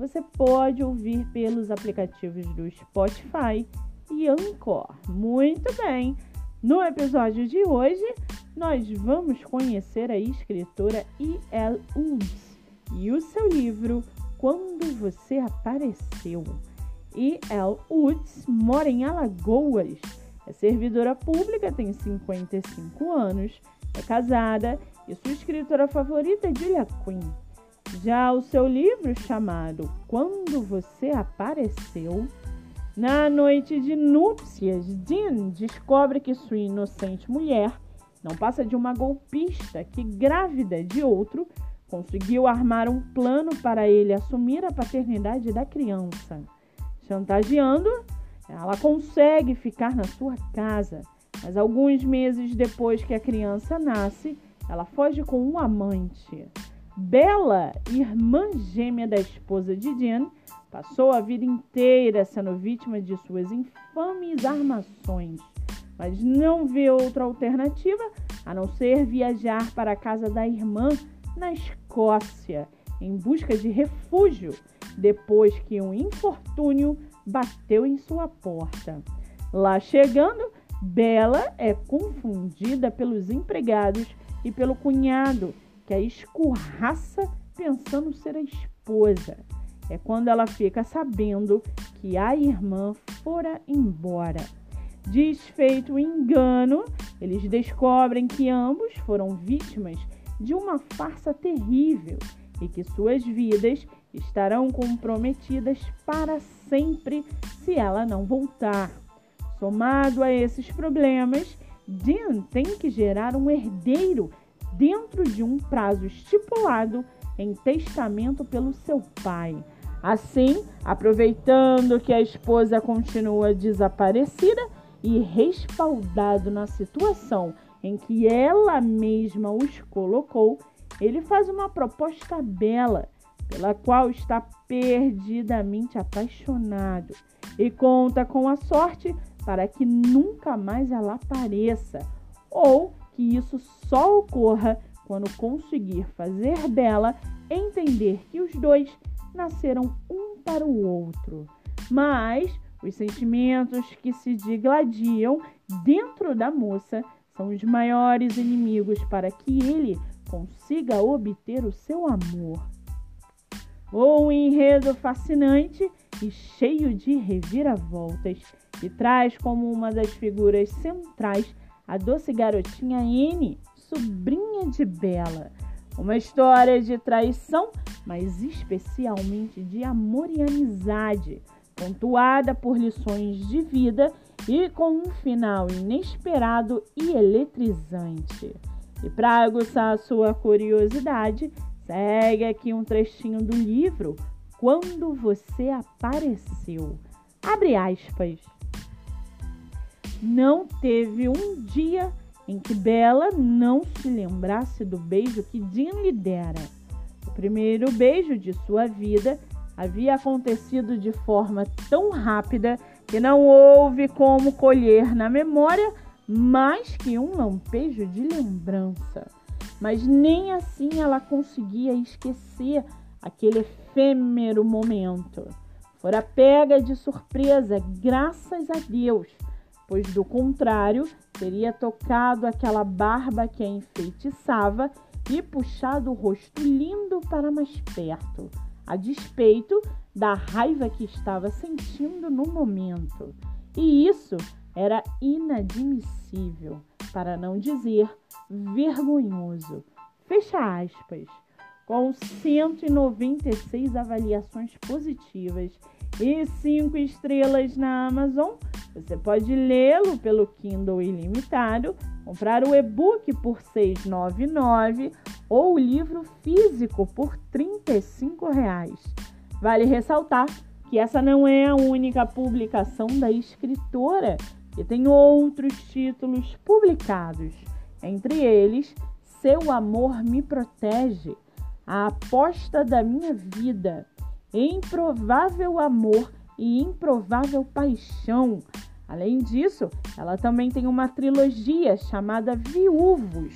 você pode ouvir pelos aplicativos do Spotify e Anchor. Muito bem! No episódio de hoje, nós vamos conhecer a escritora E.L. Woods e o seu livro Quando Você Apareceu. E.L. Woods mora em Alagoas, é servidora pública, tem 55 anos, é casada e sua escritora favorita é Julia Quinn. Já o seu livro chamado Quando Você Apareceu, na noite de núpcias, Dean descobre que sua inocente mulher não passa de uma golpista que, grávida de outro, conseguiu armar um plano para ele assumir a paternidade da criança. Chantageando, ela consegue ficar na sua casa, mas alguns meses depois que a criança nasce, ela foge com um amante. Bela, irmã gêmea da esposa de Jen, passou a vida inteira sendo vítima de suas infames armações, mas não vê outra alternativa a não ser viajar para a casa da irmã na Escócia em busca de refúgio depois que um infortúnio bateu em sua porta. Lá chegando, Bela é confundida pelos empregados e pelo cunhado que a escorraça pensando ser a esposa. É quando ela fica sabendo que a irmã fora embora. Desfeito o engano, eles descobrem que ambos foram vítimas de uma farsa terrível e que suas vidas estarão comprometidas para sempre se ela não voltar. Somado a esses problemas, Dean tem que gerar um herdeiro dentro de um prazo estipulado em testamento pelo seu pai. Assim, aproveitando que a esposa continua desaparecida e respaldado na situação em que ela mesma os colocou, ele faz uma proposta bela, pela qual está perdidamente apaixonado e conta com a sorte para que nunca mais ela apareça ou que isso só ocorra quando conseguir fazer dela entender que os dois nasceram um para o outro. Mas os sentimentos que se digladiam dentro da moça são os maiores inimigos para que ele consiga obter o seu amor. Um enredo fascinante e cheio de reviravoltas, e traz como uma das figuras centrais a doce garotinha N, sobrinha de Bela. Uma história de traição, mas especialmente de amor e amizade, pontuada por lições de vida e com um final inesperado e eletrizante. E para aguçar a sua curiosidade, segue aqui um trechinho do livro Quando Você Apareceu. Abre aspas. Não teve um dia em que Bela não se lembrasse do beijo que Dean lhe dera. O primeiro beijo de sua vida havia acontecido de forma tão rápida que não houve como colher na memória mais que um lampejo de lembrança. Mas nem assim ela conseguia esquecer aquele efêmero momento. Fora pega de surpresa, graças a Deus pois do contrário, teria tocado aquela barba que a enfeitiçava e puxado o rosto lindo para mais perto, a despeito da raiva que estava sentindo no momento. E isso era inadmissível, para não dizer vergonhoso. Fecha aspas. Com 196 avaliações positivas e 5 estrelas na Amazon, você pode lê-lo pelo Kindle ilimitado, comprar o e-book por R$ 6,99 ou o livro físico por R$ 35. Vale ressaltar que essa não é a única publicação da escritora, que tem outros títulos publicados, entre eles Seu Amor Me Protege, A Aposta da Minha Vida, Improvável Amor e Improvável Paixão. Além disso, ela também tem uma trilogia chamada Viúvos,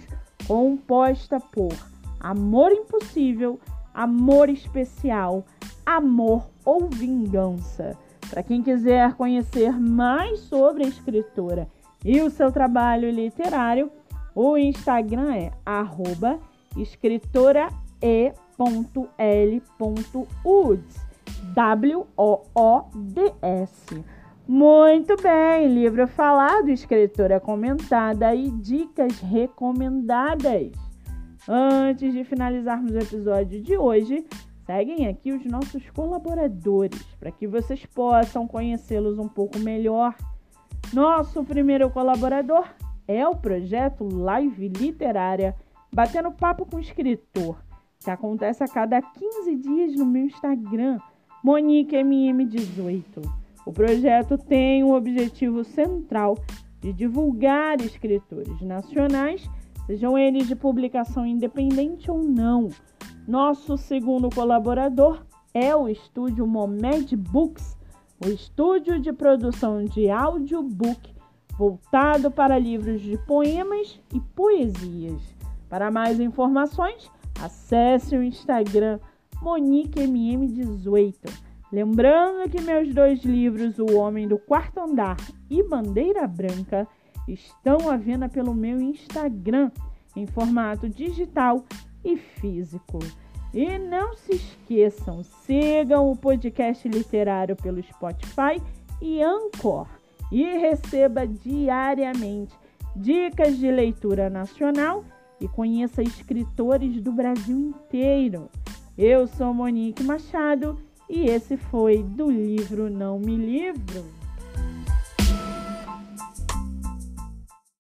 composta por Amor Impossível, Amor Especial, Amor ou Vingança. Para quem quiser conhecer mais sobre a escritora e o seu trabalho literário, o Instagram é escritorae.l.uds. W-O-O-D-S. Muito bem, livro falado, escritora comentada e dicas recomendadas. Antes de finalizarmos o episódio de hoje, seguem aqui os nossos colaboradores para que vocês possam conhecê-los um pouco melhor. Nosso primeiro colaborador é o projeto Live Literária Batendo Papo com o Escritor, que acontece a cada 15 dias no meu Instagram, MoniqueMM18. O projeto tem o objetivo central de divulgar escritores nacionais, sejam eles de publicação independente ou não. Nosso segundo colaborador é o estúdio Momed Books, o estúdio de produção de audiobook voltado para livros de poemas e poesias. Para mais informações, acesse o Instagram MoniqueMM18. Lembrando que meus dois livros, O Homem do Quarto Andar e Bandeira Branca, estão à venda pelo meu Instagram em formato digital e físico. E não se esqueçam, sigam o podcast literário pelo Spotify e Anchor e receba diariamente dicas de leitura nacional e conheça escritores do Brasil inteiro. Eu sou Monique Machado e esse foi do livro Não Me Livro.